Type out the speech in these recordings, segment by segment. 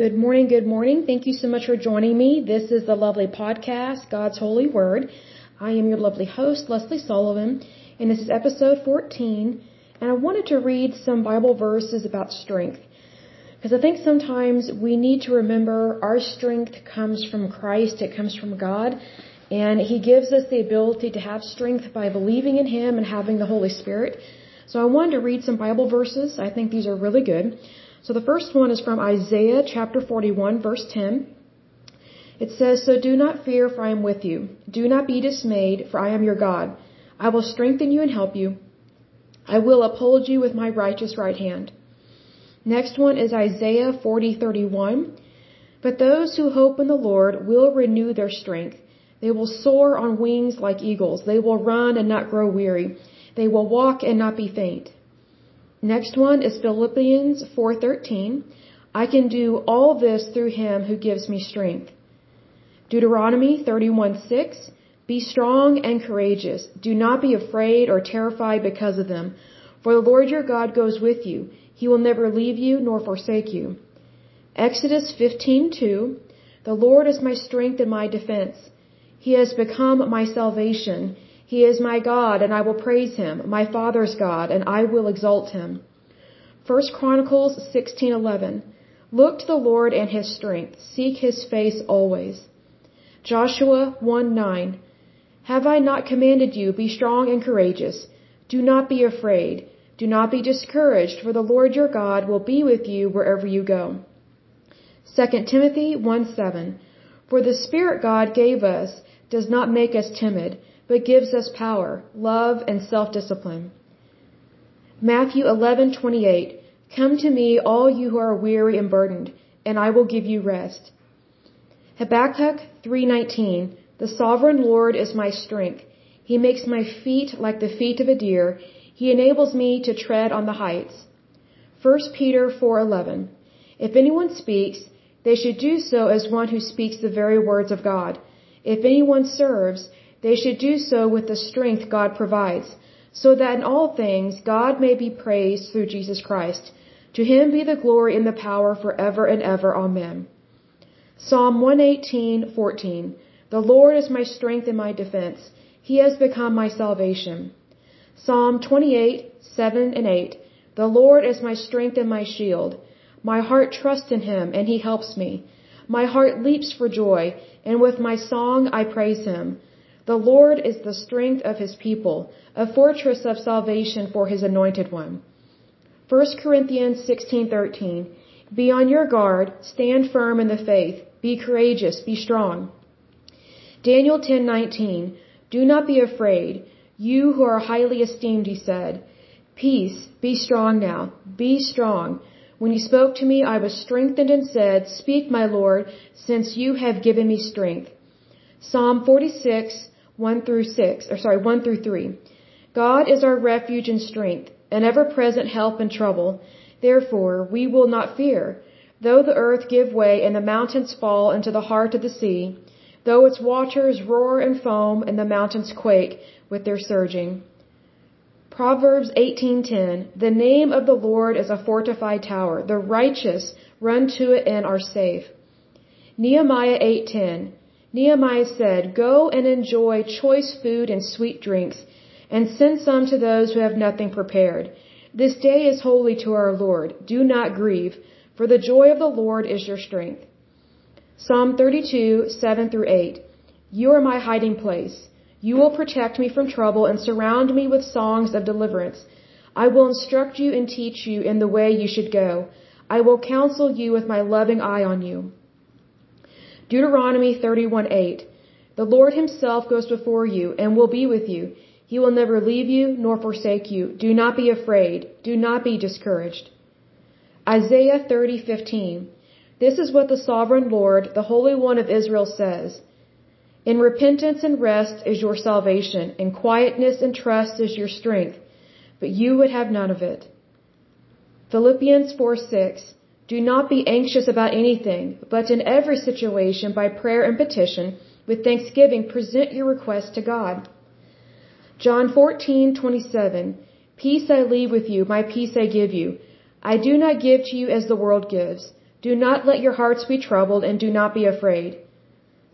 Good morning, good morning. Thank you so much for joining me. This is the lovely podcast, God's Holy Word. I am your lovely host, Leslie Sullivan, and this is episode 14. And I wanted to read some Bible verses about strength. Because I think sometimes we need to remember our strength comes from Christ, it comes from God, and He gives us the ability to have strength by believing in Him and having the Holy Spirit. So I wanted to read some Bible verses. I think these are really good. So the first one is from Isaiah chapter 41 verse 10. It says, So do not fear, for I am with you. Do not be dismayed, for I am your God. I will strengthen you and help you. I will uphold you with my righteous right hand. Next one is Isaiah 40:31. But those who hope in the Lord will renew their strength. They will soar on wings like eagles. They will run and not grow weary. They will walk and not be faint. Next one is Philippians 4:13. I can do all this through him who gives me strength. Deuteronomy 31:6. Be strong and courageous. Do not be afraid or terrified because of them, for the Lord your God goes with you. He will never leave you nor forsake you. Exodus 15:2. The Lord is my strength and my defense. He has become my salvation. He is my God, and I will praise him, my Father's God, and I will exalt him. 1 Chronicles 16:11 Look to the Lord and his strength, seek his face always. Joshua 1:9 Have I not commanded you, be strong and courageous? Do not be afraid, do not be discouraged, for the Lord your God will be with you wherever you go. 2 Timothy 1:7 For the Spirit God gave us does not make us timid, but gives us power, love, and self-discipline. Matthew 11:28 Come to me all you who are weary and burdened, and I will give you rest. Habakkuk 3:19 The sovereign Lord is my strength. He makes my feet like the feet of a deer. He enables me to tread on the heights. 1 Peter 4:11 If anyone speaks, they should do so as one who speaks the very words of God. If anyone serves, they should do so with the strength God provides, so that in all things God may be praised through Jesus Christ. To him be the glory and the power forever and ever. Amen. Psalm 118:14 The Lord is my strength and my defense. He has become my salvation. Psalm 28:7 and 8 The Lord is my strength and my shield. My heart trusts in him and he helps me. My heart leaps for joy, and with my song I praise him. The Lord is the strength of his people, a fortress of salvation for his anointed one. 1 Corinthians 16:13 Be on your guard, stand firm in the faith, be courageous, be strong. Daniel 10:19 Do not be afraid, you who are highly esteemed, he said. Peace, be strong now, be strong. When you spoke to me, I was strengthened and said, Speak, my Lord, since you have given me strength. Psalm 46, 1 through 6, or sorry, 1 through 3. God is our refuge and strength, an ever-present help in trouble. Therefore, we will not fear. Though the earth give way and the mountains fall into the heart of the sea, though its waters roar and foam and the mountains quake with their surging. Proverbs 18:10 The name of the Lord is a fortified tower. The righteous run to it and are safe. Nehemiah 8:10 Nehemiah said, Go and enjoy choice food and sweet drinks, and send some to those who have nothing prepared. This day is holy to our Lord. Do not grieve, for the joy of the Lord is your strength. Psalm 32, 7 through 8. You are my hiding place. You will protect me from trouble and surround me with songs of deliverance. I will instruct you and teach you in the way you should go. I will counsel you with my loving eye on you. Deuteronomy 31:8 The Lord himself goes before you and will be with you. He will never leave you nor forsake you. Do not be afraid. Do not be discouraged. Isaiah 30:15 This is what the sovereign Lord, the Holy One of Israel says. In repentance and rest is your salvation, in quietness and trust is your strength, but you would have none of it. Philippians 4:6 do not be anxious about anything, but in every situation, by prayer and petition, with thanksgiving, present your requests to God. John 14:27 Peace I leave with you, my peace I give you. I do not give to you as the world gives. Do not let your hearts be troubled and do not be afraid.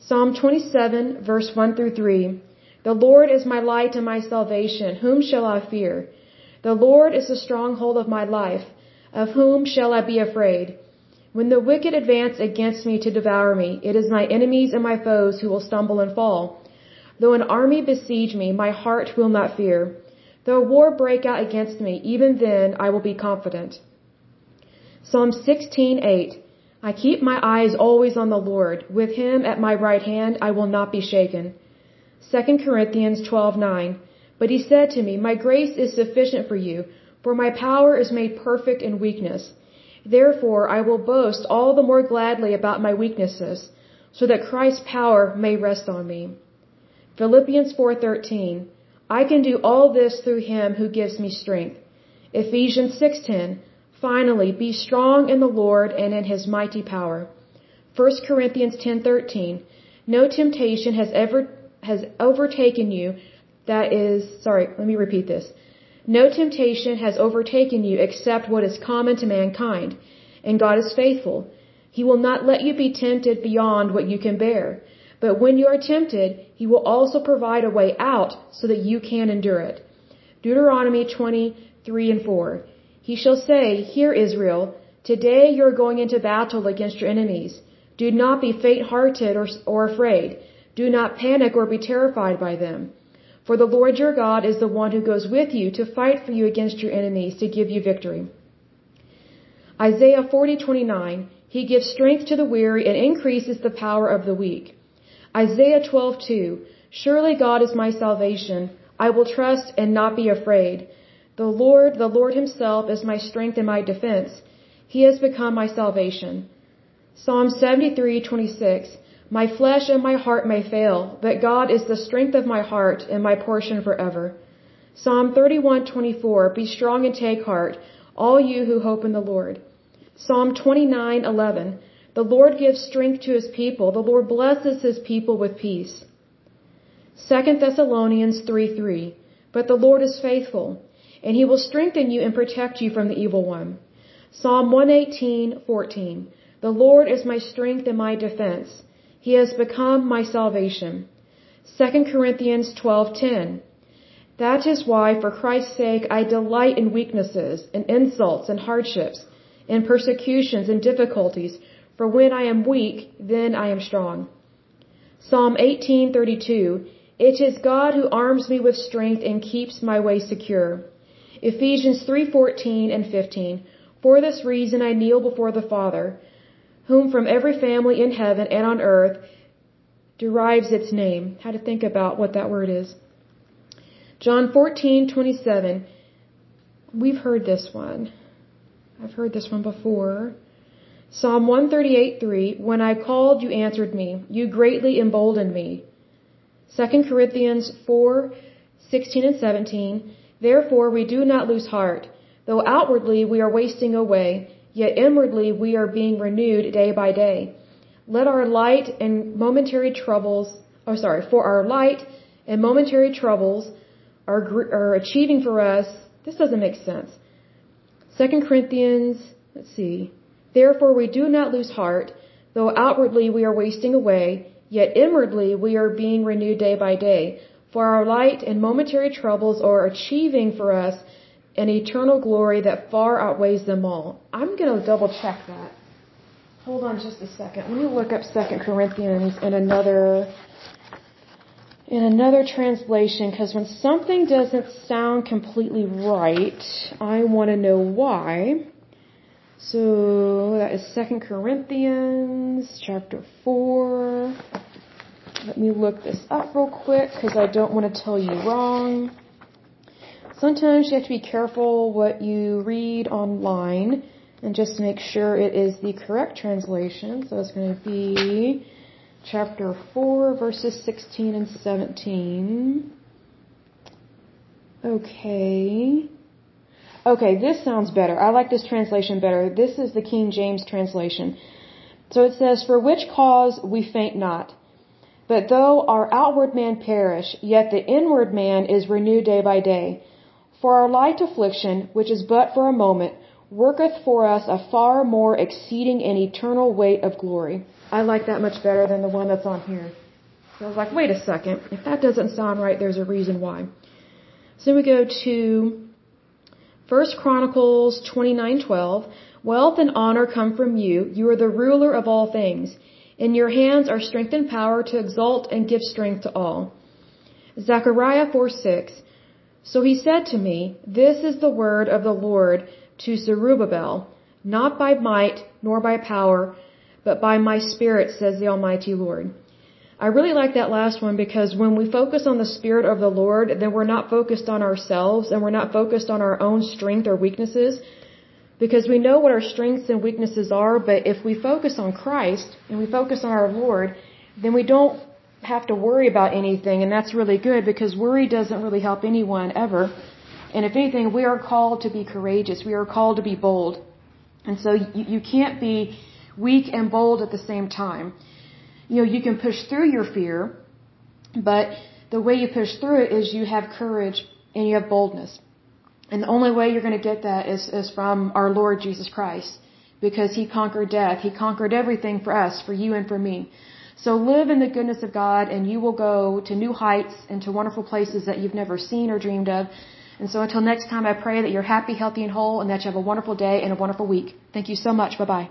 Psalm 27 verse 1 through 3. The Lord is my light and my salvation. Whom shall I fear? The Lord is the stronghold of my life. Of whom shall I be afraid? When the wicked advance against me to devour me, it is my enemies and my foes who will stumble and fall. Though an army besiege me, my heart will not fear. Though war break out against me, even then I will be confident. Psalm 16:8 I keep my eyes always on the Lord. With him at my right hand I will not be shaken. 2 Corinthians 12:9 But he said to me, My grace is sufficient for you, for my power is made perfect in weakness. Therefore I will boast all the more gladly about my weaknesses, so that Christ's power may rest on me. Philippians 4:13 I can do all this through him who gives me strength. Ephesians 6:10 Finally, be strong in the Lord and in his mighty power. 1 Corinthians 10:13 No temptation has ever has overtaken you that is sorry, let me repeat this. No temptation has overtaken you except what is common to mankind, and God is faithful. He will not let you be tempted beyond what you can bear. But when you are tempted, He will also provide a way out so that you can endure it. Deuteronomy 23 and 4. He shall say, Hear Israel, today you are going into battle against your enemies. Do not be faint-hearted or, or afraid. Do not panic or be terrified by them. For the Lord your God is the one who goes with you to fight for you against your enemies to give you victory. Isaiah 40:29 He gives strength to the weary and increases the power of the weak. Isaiah 12:2 Surely God is my salvation. I will trust and not be afraid. The Lord, the Lord himself is my strength and my defense. He has become my salvation. Psalm 73:26 My flesh and my heart may fail, but God is the strength of my heart and my portion forever. Psalm 31:24 Be strong and take heart, all you who hope in the Lord. Psalm 29:11 the Lord gives strength to his people. The Lord blesses his people with peace. 2 Thessalonians 3 3. But the Lord is faithful, and he will strengthen you and protect you from the evil one. Psalm 118:14. The Lord is my strength and my defense. He has become my salvation. 2 Corinthians 12:10. That is why for Christ's sake I delight in weaknesses, in insults and hardships, in persecutions and difficulties, for when I am weak, then I am strong. Psalm 18:32 It is God who arms me with strength and keeps my way secure. Ephesians 3:14 and 15 For this reason I kneel before the Father, whom from every family in heaven and on earth derives its name. How to think about what that word is. John 14:27 We've heard this one. I've heard this one before. Psalm 138:3 When I called you answered me you greatly emboldened me 2 Corinthians 4:16 and 17 Therefore we do not lose heart though outwardly we are wasting away yet inwardly we are being renewed day by day. Let our light and momentary troubles oh sorry for our light and momentary troubles are are achieving for us this doesn't make sense. 2 Corinthians let's see. Therefore we do not lose heart, though outwardly we are wasting away, yet inwardly we are being renewed day by day. For our light and momentary troubles are achieving for us an eternal glory that far outweighs them all. I'm going to double check that. Hold on just a second. Let me look up 2 Corinthians in another in another translation because when something doesn't sound completely right, I want to know why. So that is Second Corinthians chapter 4. Let me look this up real quick because I don't want to tell you wrong. Sometimes you have to be careful what you read online and just make sure it is the correct translation. So it's going to be chapter 4 verses 16 and 17. Okay. Okay, this sounds better. I like this translation better. This is the King James translation. So it says, For which cause we faint not. But though our outward man perish, yet the inward man is renewed day by day. For our light affliction, which is but for a moment, worketh for us a far more exceeding and eternal weight of glory. I like that much better than the one that's on here. So I was like, wait a second. If that doesn't sound right, there's a reason why. So we go to First Chronicles 29:12. Wealth and honor come from you. You are the ruler of all things. In your hands are strength and power to exalt and give strength to all. Zechariah 4:6. So he said to me, This is the word of the Lord to Zerubbabel, not by might nor by power, but by my spirit, says the Almighty Lord. I really like that last one because when we focus on the Spirit of the Lord, then we're not focused on ourselves and we're not focused on our own strength or weaknesses because we know what our strengths and weaknesses are, but if we focus on Christ and we focus on our Lord, then we don't have to worry about anything and that's really good because worry doesn't really help anyone ever. And if anything, we are called to be courageous. We are called to be bold. And so you, you can't be weak and bold at the same time you know, you can push through your fear, but the way you push through it is you have courage and you have boldness. And the only way you're going to get that is, is from our Lord Jesus Christ. Because He conquered death. He conquered everything for us, for you and for me. So live in the goodness of God and you will go to new heights and to wonderful places that you've never seen or dreamed of. And so until next time, I pray that you're happy, healthy, and whole and that you have a wonderful day and a wonderful week. Thank you so much. Bye bye.